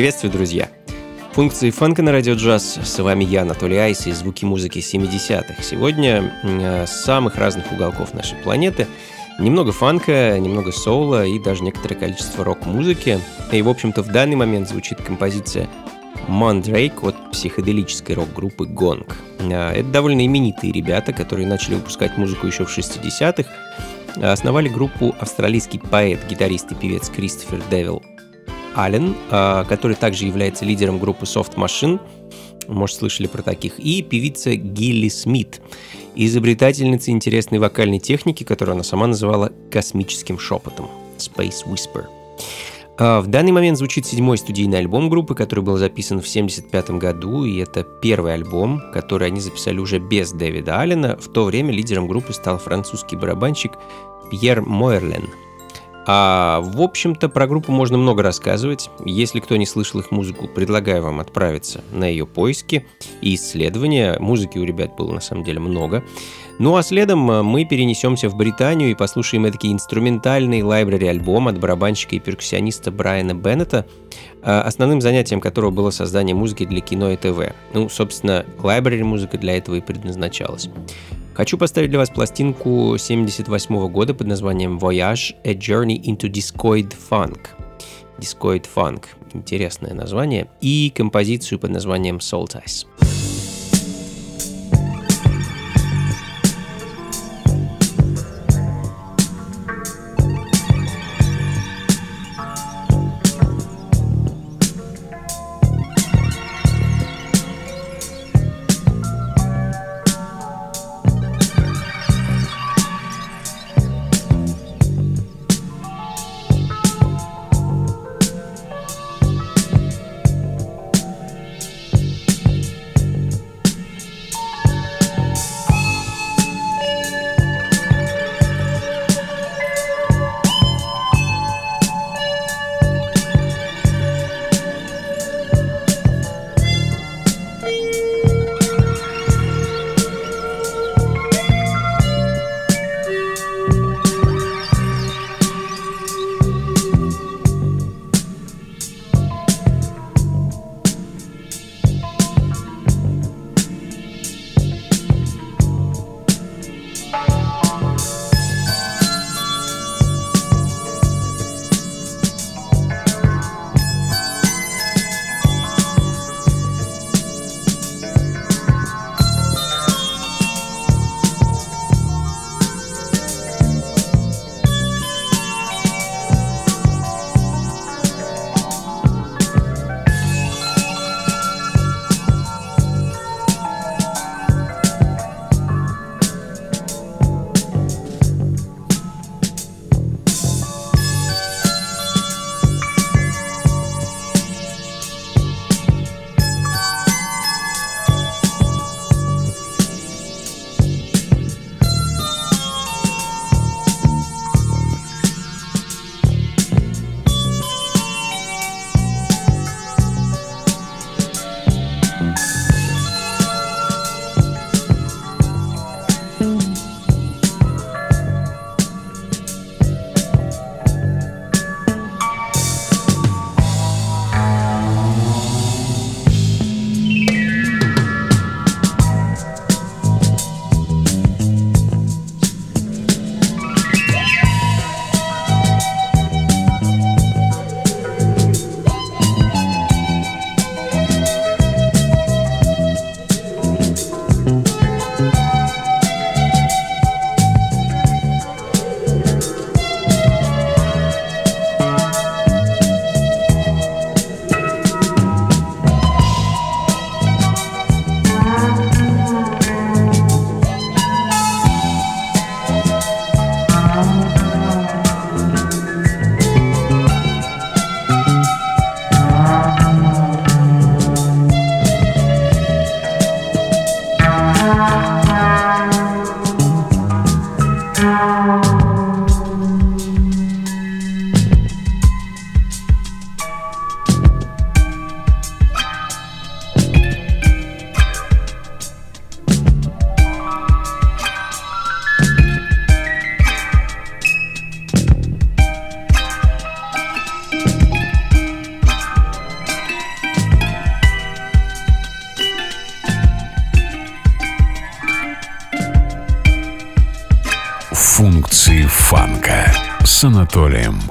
Приветствую, друзья! Функции фанка на радио джаз. С вами я, Анатолий Айс, и звуки музыки 70-х. Сегодня с самых разных уголков нашей планеты. Немного фанка, немного соула и даже некоторое количество рок-музыки. И, в общем-то, в данный момент звучит композиция Mandrake от психоделической рок-группы Gong. А, это довольно именитые ребята, которые начали выпускать музыку еще в 60-х. Основали группу австралийский поэт, гитарист и певец Кристофер Девил Аллен, а, который также является лидером группы Soft Machine, может, слышали про таких, и певица Гилли Смит, изобретательница интересной вокальной техники, которую она сама называла космическим шепотом Space Whisper. А, в данный момент звучит седьмой студийный альбом группы, который был записан в 1975 году, и это первый альбом, который они записали уже без Дэвида Аллена. В то время лидером группы стал французский барабанщик Пьер Мойерлен – а, в общем-то, про группу можно много рассказывать. Если кто не слышал их музыку, предлагаю вам отправиться на ее поиски и исследования. Музыки у ребят было на самом деле много. Ну а следом э, мы перенесемся в Британию и послушаем эдакий инструментальный лайбрари альбом от барабанщика и перкуссиониста Брайана Беннета, э, основным занятием которого было создание музыки для кино и ТВ. Ну, собственно, лайбрари музыка для этого и предназначалась. Хочу поставить для вас пластинку 78 года под названием Voyage – A Journey into Discoid Funk. Discoid Funk – интересное название. И композицию под названием Salt Ice. Анатолием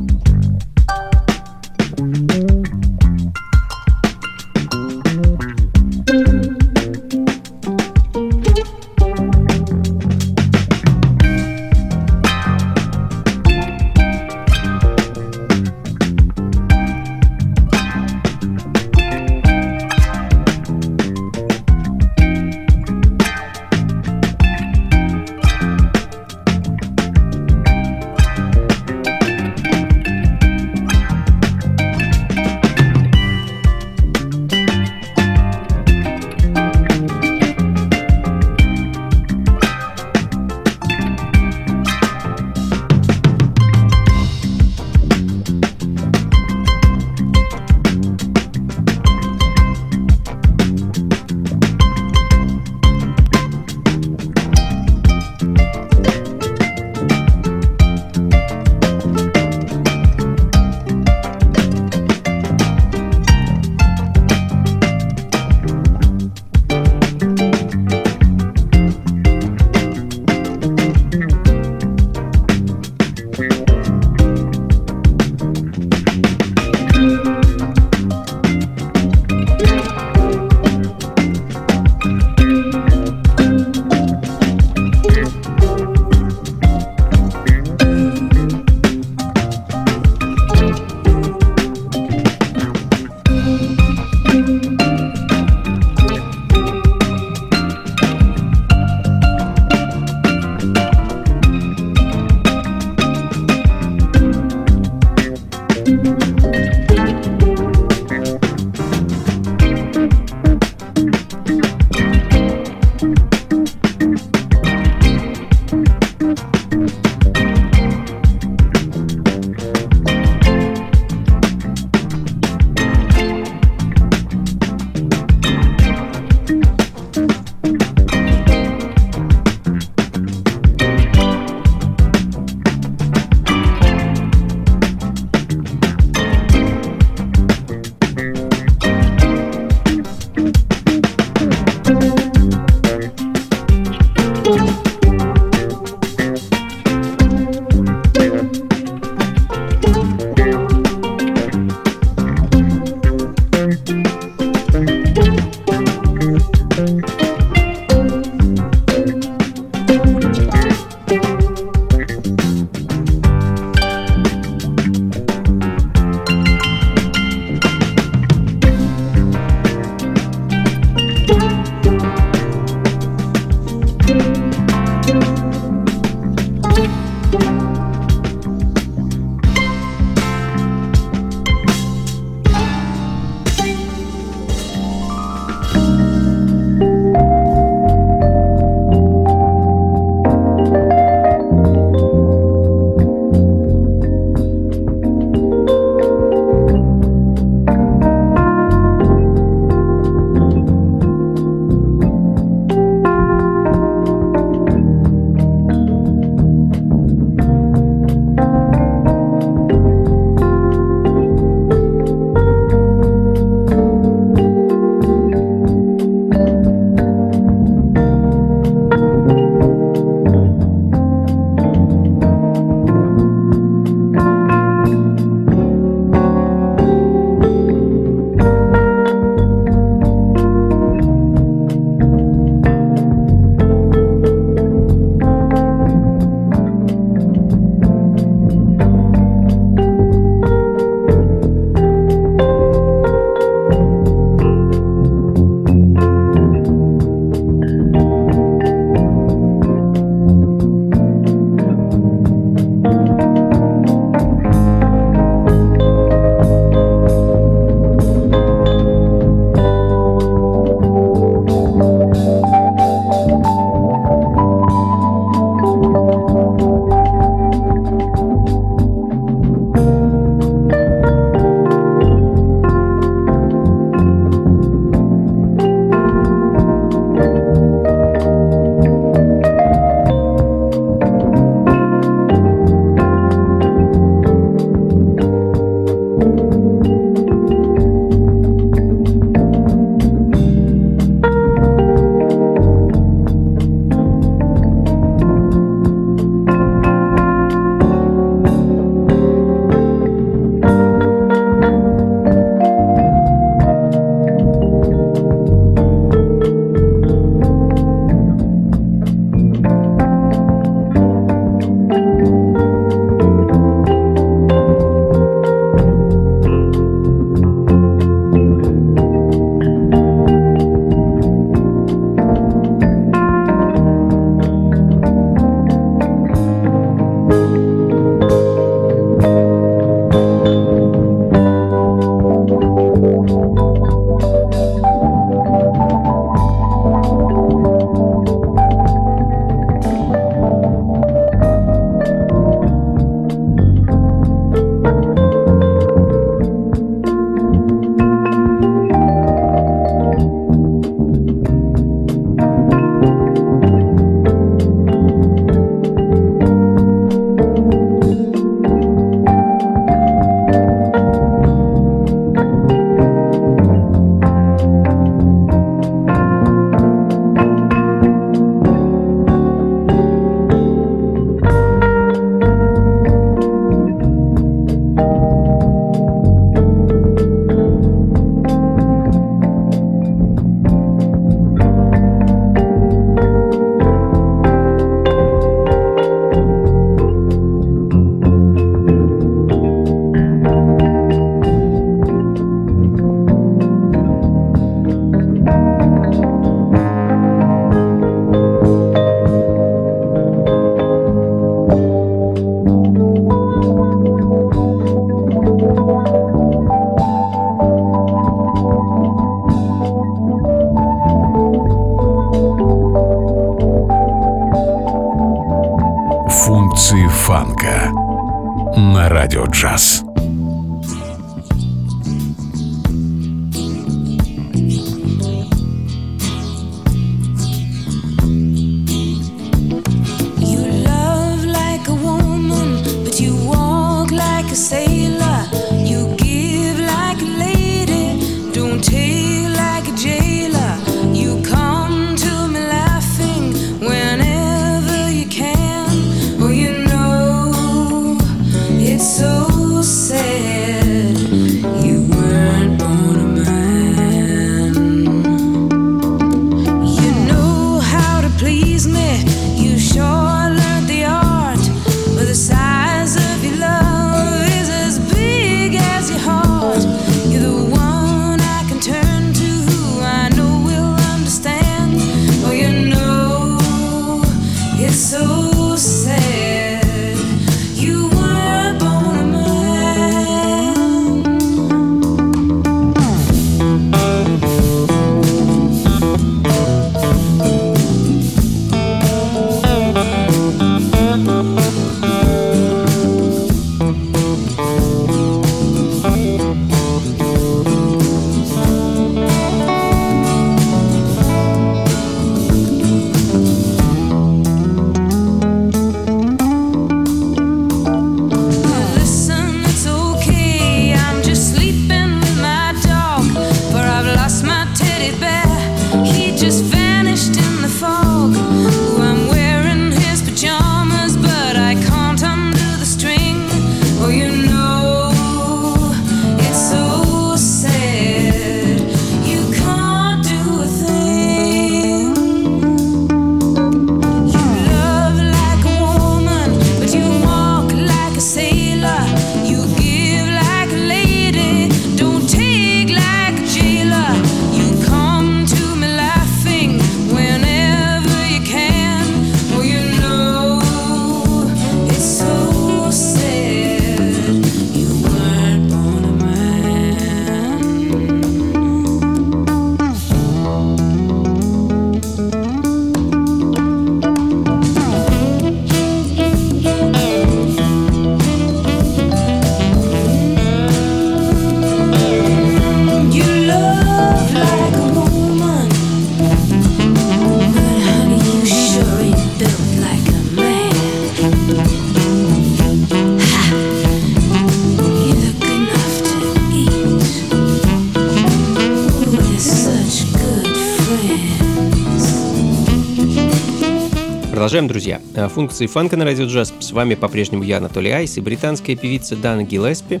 функции фанка на радио джаз. С вами по-прежнему я, Анатолий Айс, и британская певица Дана Гиллеспи.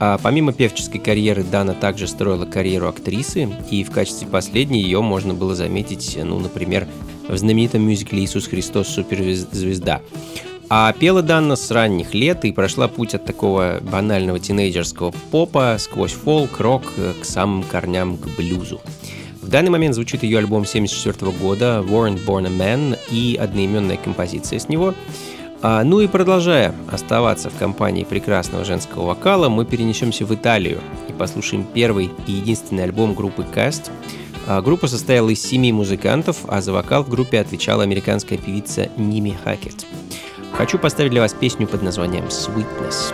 А помимо певческой карьеры, Дана также строила карьеру актрисы, и в качестве последней ее можно было заметить, ну, например, в знаменитом мюзикле «Иисус Христос. Суперзвезда». А пела Дана с ранних лет и прошла путь от такого банального тинейджерского попа сквозь фолк, рок к самым корням к блюзу. В данный момент звучит ее альбом 1974 года «Warren Born a Man» и одноименная композиция с него. А, ну и продолжая оставаться в компании прекрасного женского вокала, мы перенесемся в Италию и послушаем первый и единственный альбом группы Cast. А, группа состояла из семи музыкантов, а за вокал в группе отвечала американская певица Ними Хакет. Хочу поставить для вас песню под названием «Sweetness».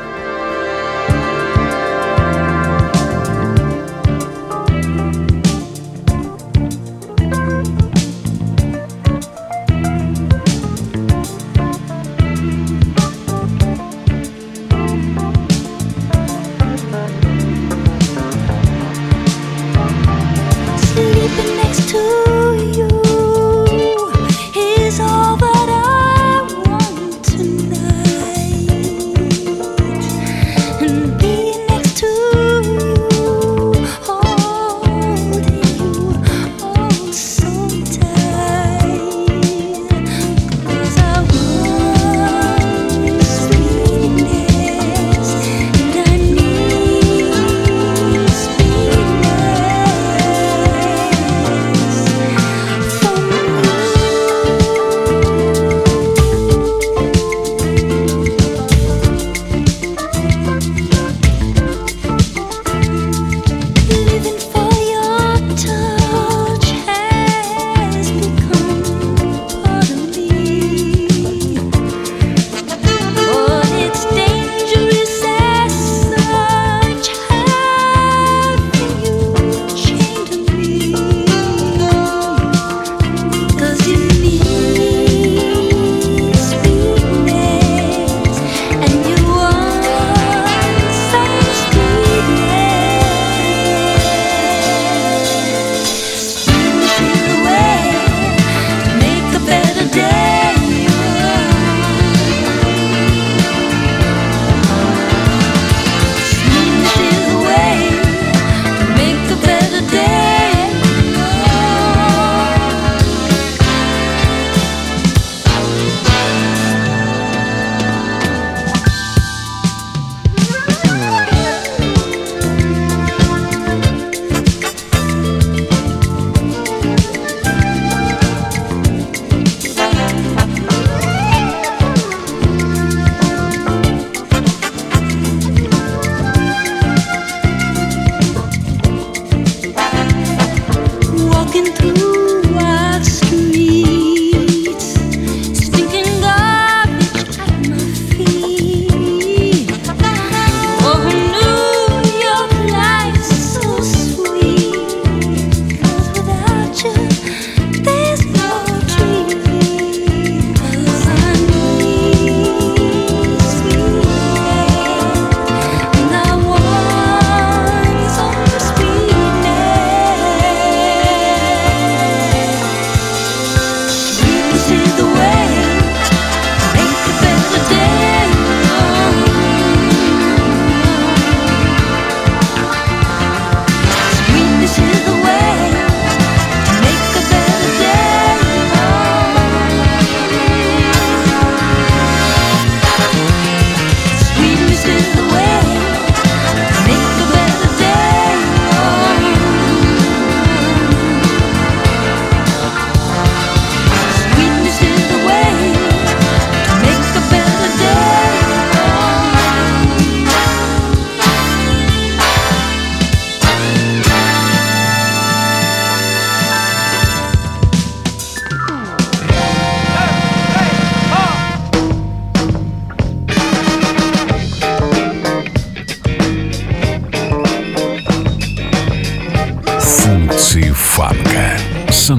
С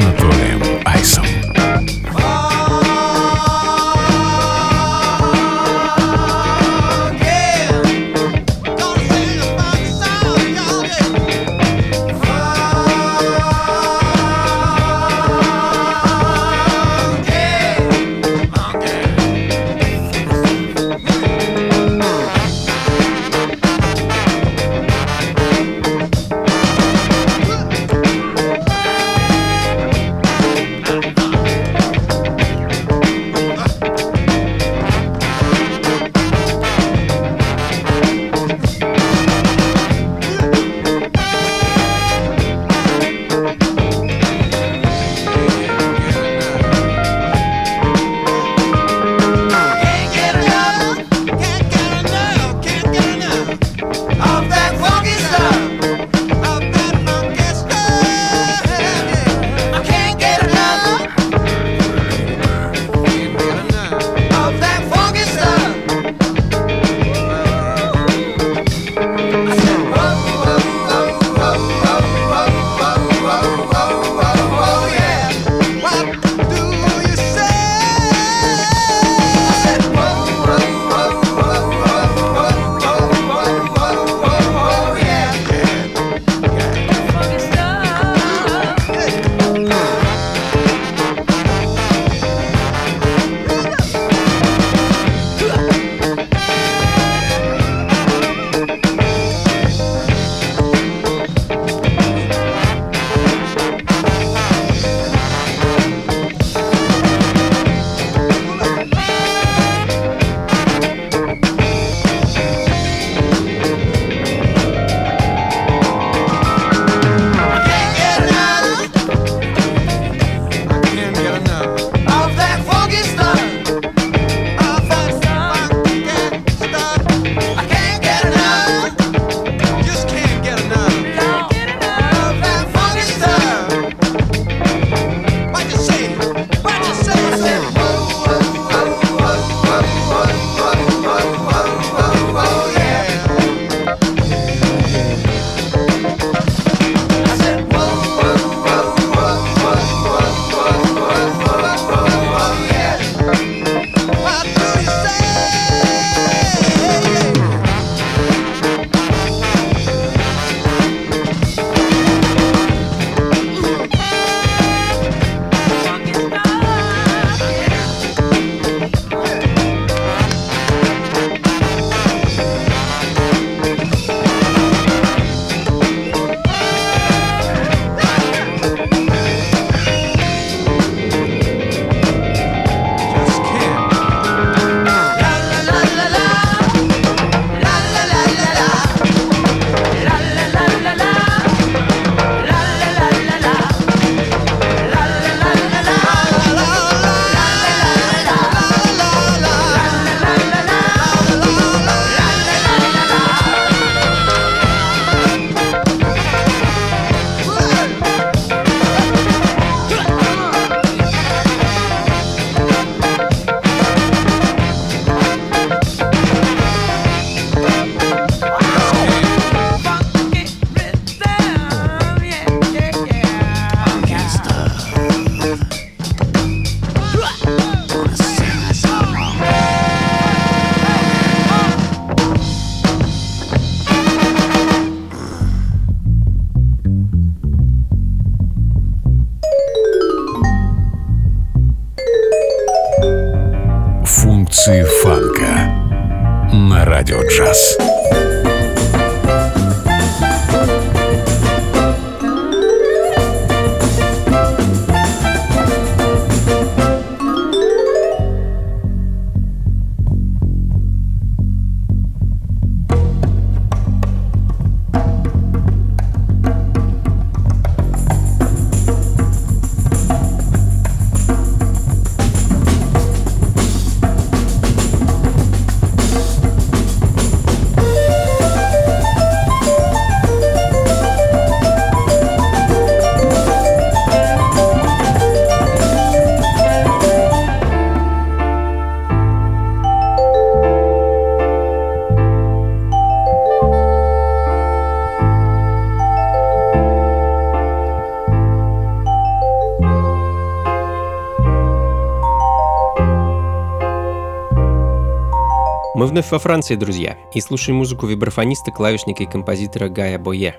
вновь во Франции, друзья, и слушаем музыку вибрафониста, клавишника и композитора Гая Бое.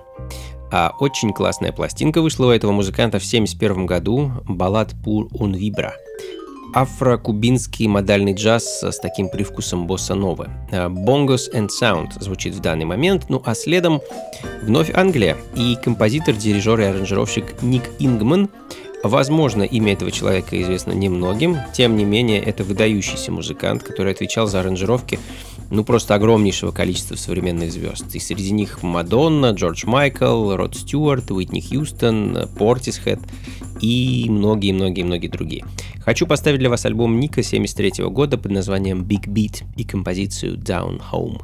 А очень классная пластинка вышла у этого музыканта в 1971 году, баллад «Pour un vibra». Афро-кубинский модальный джаз с таким привкусом босса-новы. «Bongos and Sound» звучит в данный момент, ну а следом вновь Англия и композитор, дирижер и аранжировщик Ник Ингман – Возможно, имя этого человека известно немногим, тем не менее, это выдающийся музыкант, который отвечал за аранжировки ну просто огромнейшего количества современных звезд. И среди них Мадонна, Джордж Майкл, Род Стюарт, Уитни Хьюстон, Портисхед и многие-многие-многие другие. Хочу поставить для вас альбом Ника 73 года под названием Big Beat и композицию Down Home.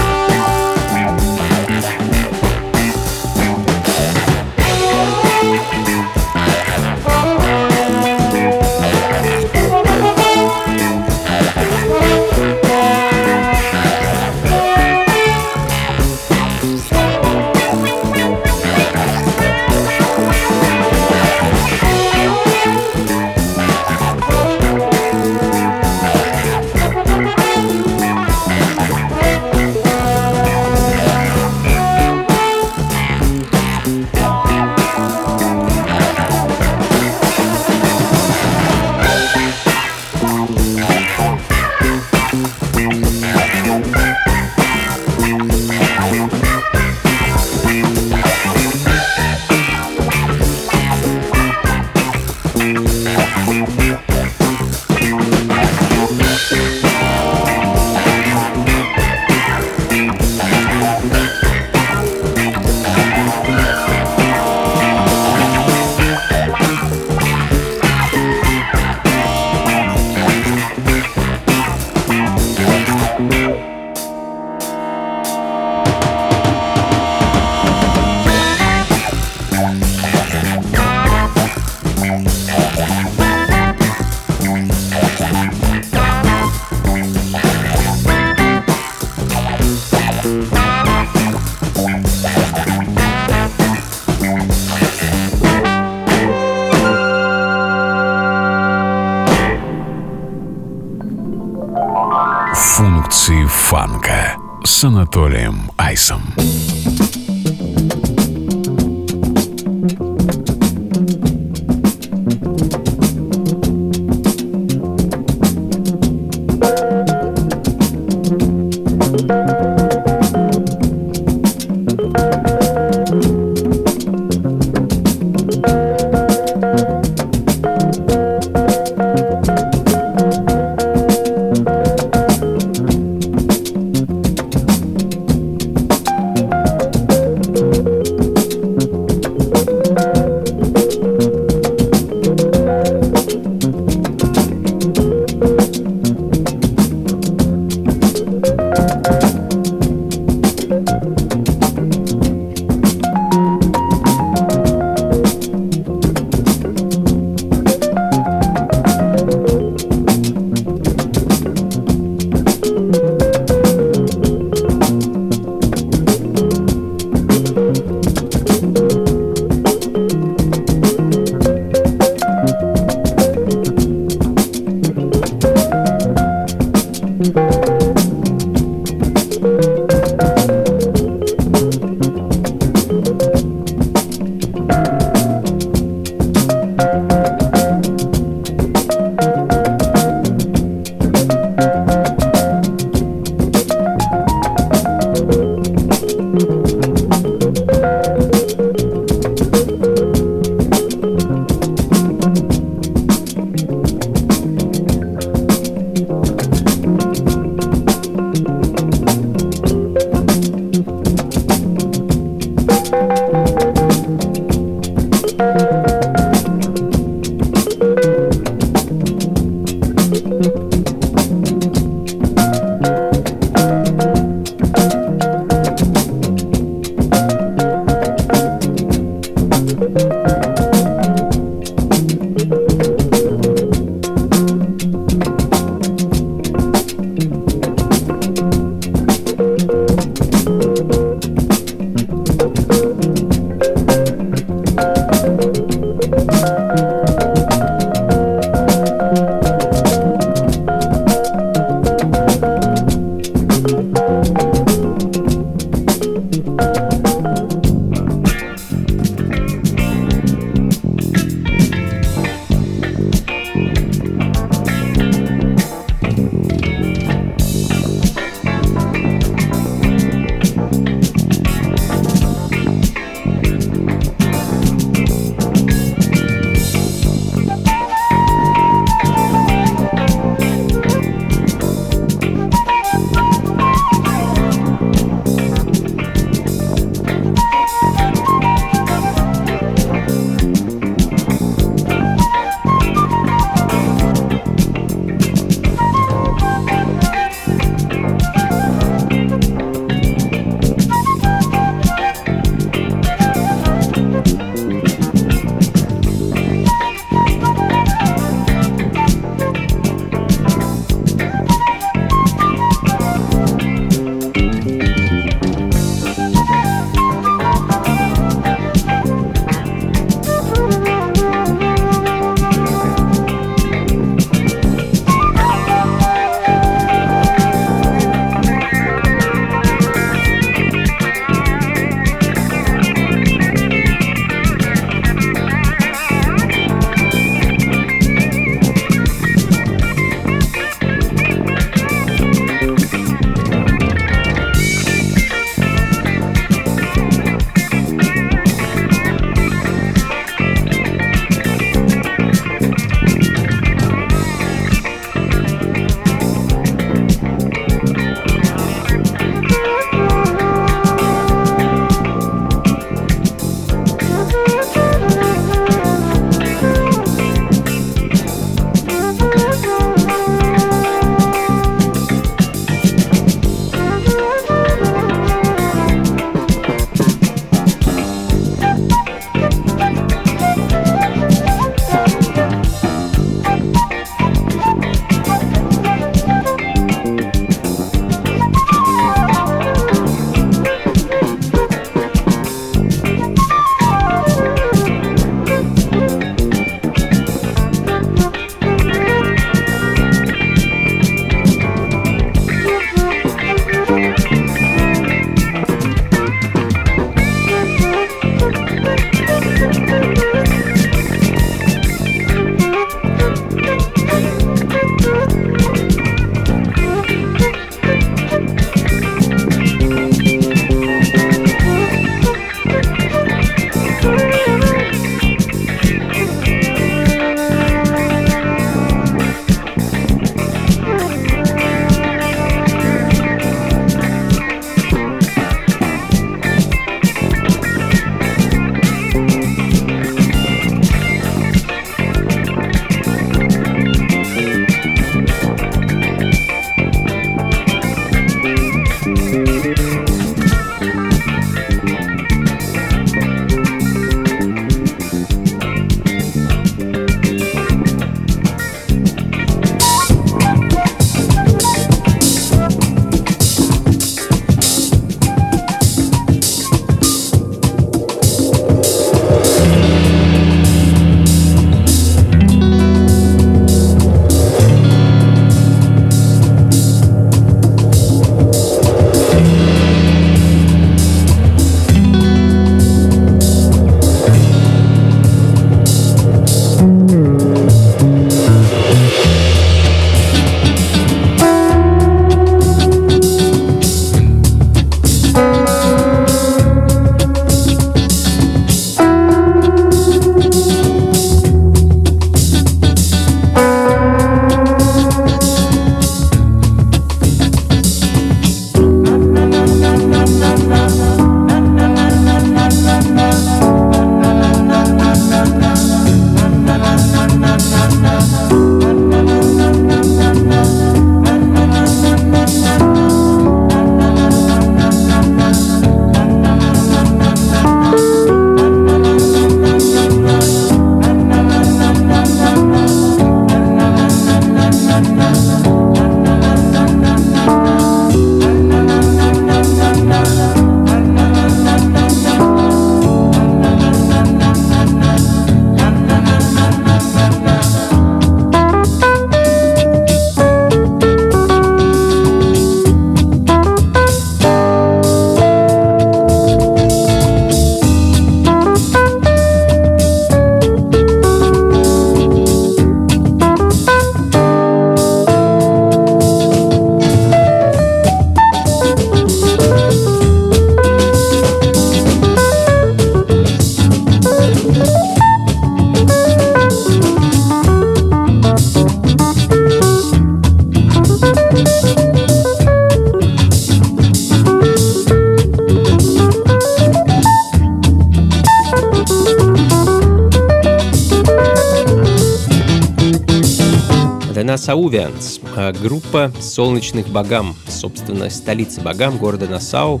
Нассаувианс, э, группа солнечных богам, собственно, столицы богам города Нассау,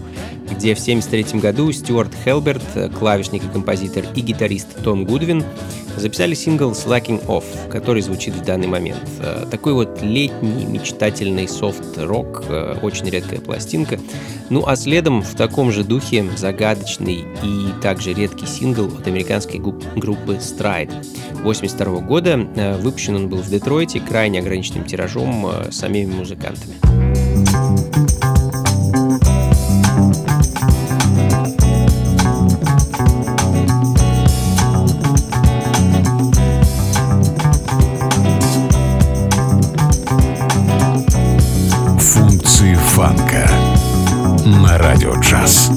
где в 1973 году Стюарт Хелберт, э, клавишник и композитор и гитарист Том Гудвин записали сингл «Slacking Off», который звучит в данный момент. Э, такой вот летний мечтательный софт-рок, очень редкая пластинка. Ну а следом в таком же духе загадочный и также редкий сингл от американской группы Stride. 1982 -го года. Э, выпущен он был в Детройте крайне ограниченным тиражом э, самими музыкантами. Функции фанка на радио джаз.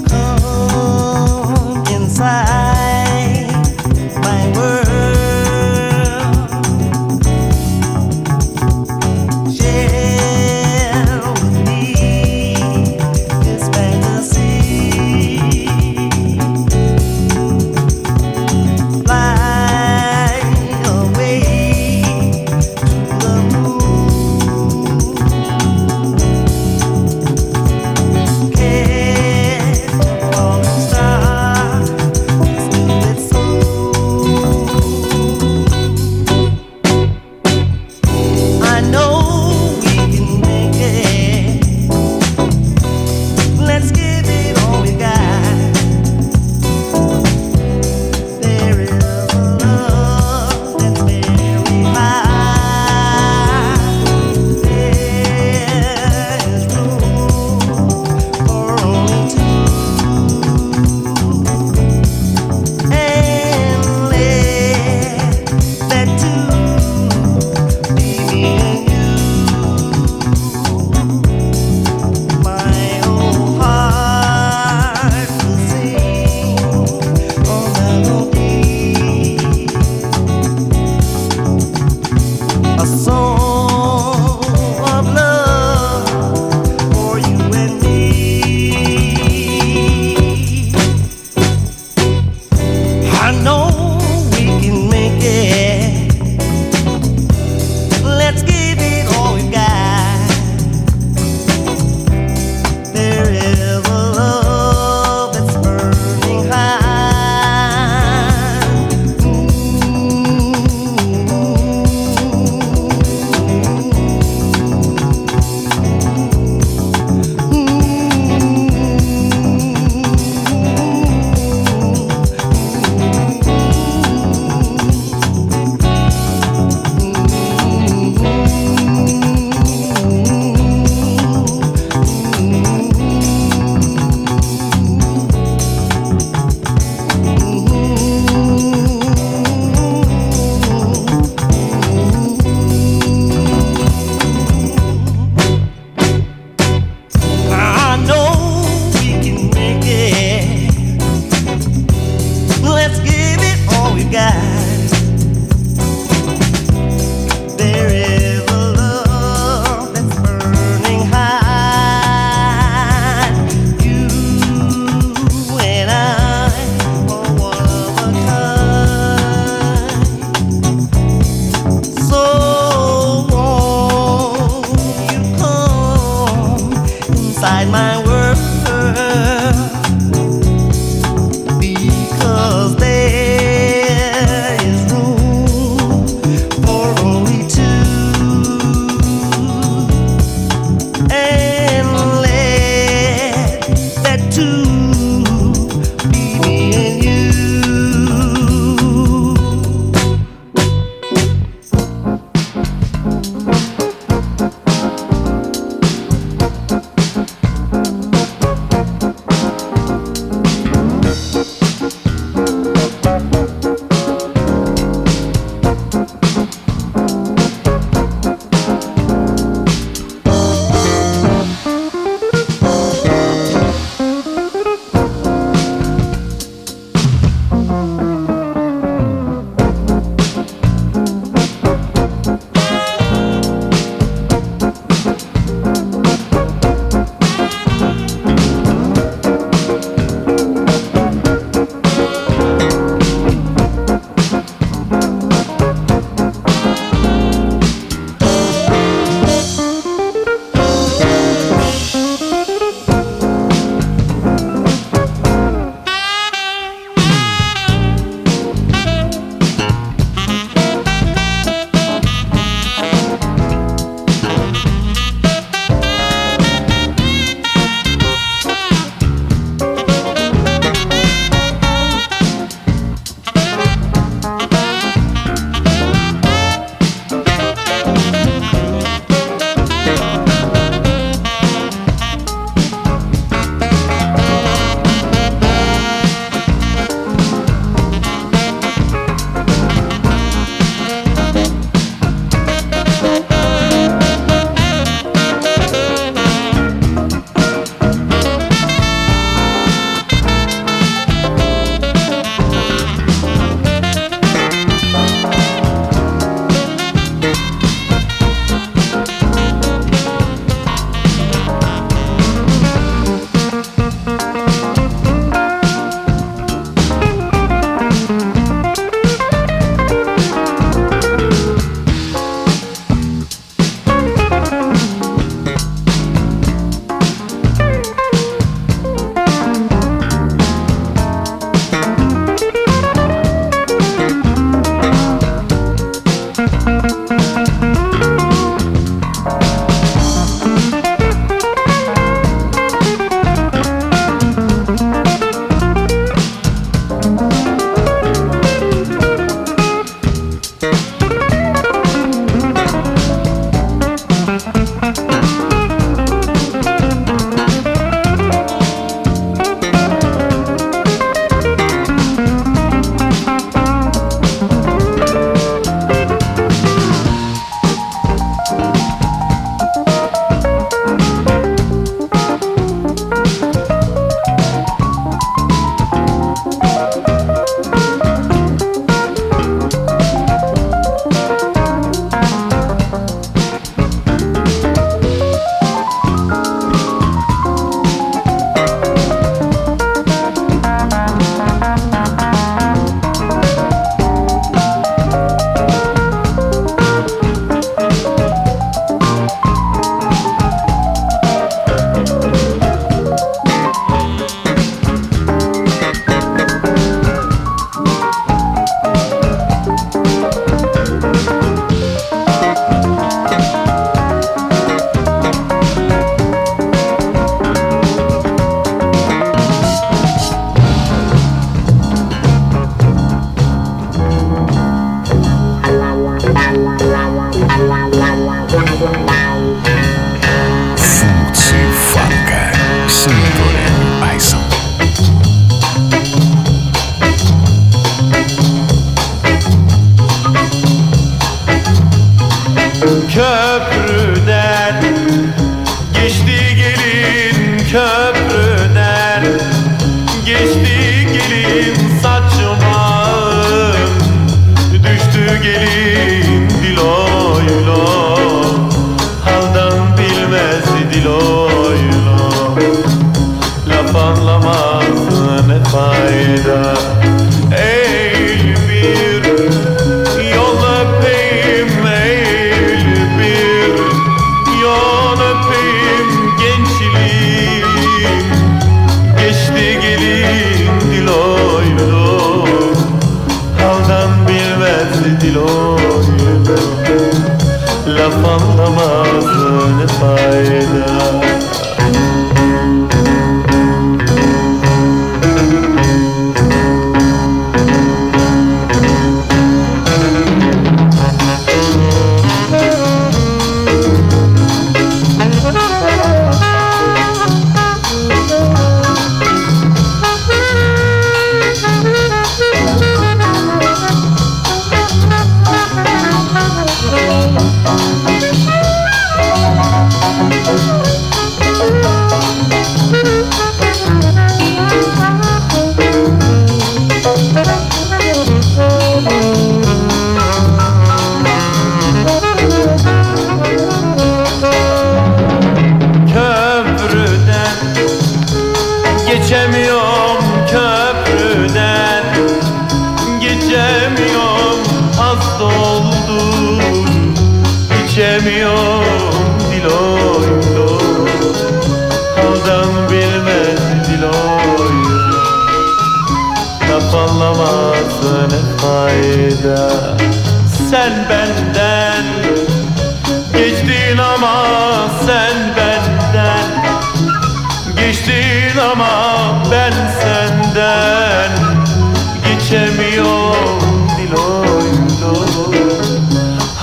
günü gelir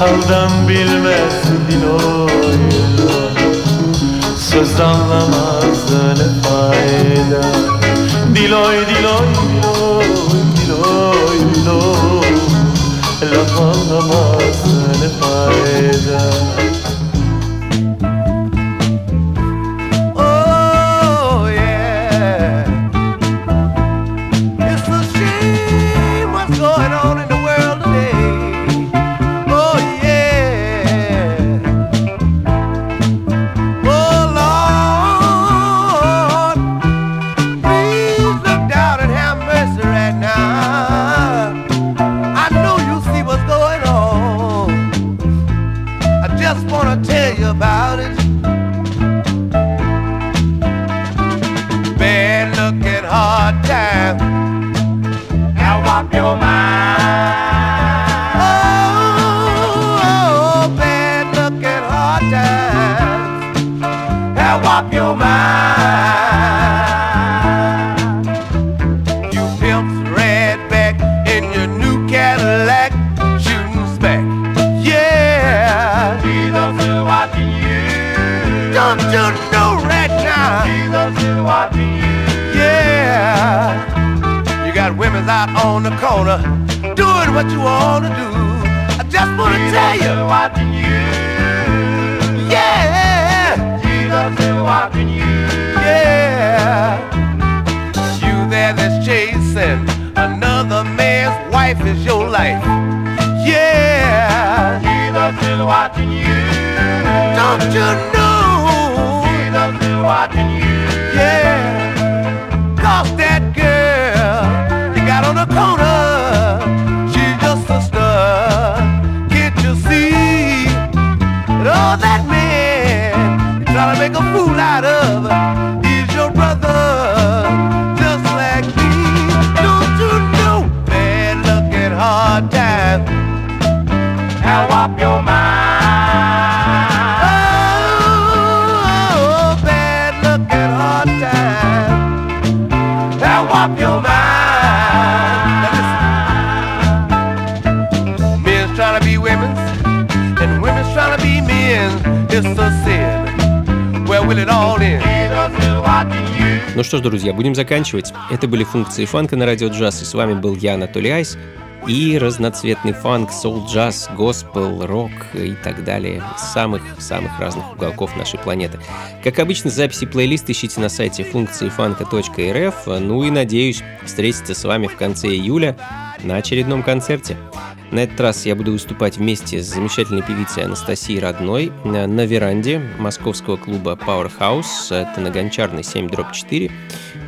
Haldan bilmez dil oyunu Söz anlamaz ne fayda. Dil oy dil oy dil oy Laf anlamaz ne fayda. There that's chasing another man's wife is your life. Yeah. Jesus is watching you. Don't you know? Jesus is watching you. Yeah. Cause that girl you got on the corner, she's just a star. Can't you see? that all that man you trying to make a fool out of Ну что ж, друзья, будем заканчивать. Это были функции фанка на радио джаз, и с вами был я, Анатолий Айс, и разноцветный фанк, соул джаз, госпел, рок и так далее из самых-самых разных уголков нашей планеты. Как обычно, записи плейлиста ищите на сайте функции фанка.рф, ну и надеюсь встретиться с вами в конце июля на очередном концерте. На этот раз я буду выступать вместе с замечательной певицей Анастасией Родной на веранде московского клуба Powerhouse, это на Гончарной 7 дробь 4,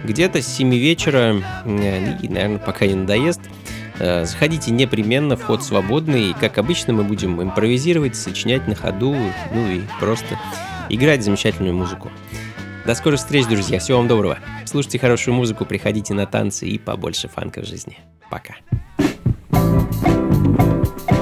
где-то с 7 вечера, и, наверное, пока не надоест. Э, Заходите непременно, вход свободный, и, как обычно, мы будем импровизировать, сочинять на ходу, ну и просто играть замечательную музыку. До скорых встреч, друзья, всего вам доброго. Слушайте хорошую музыку, приходите на танцы и побольше фанка в жизни. Пока. Every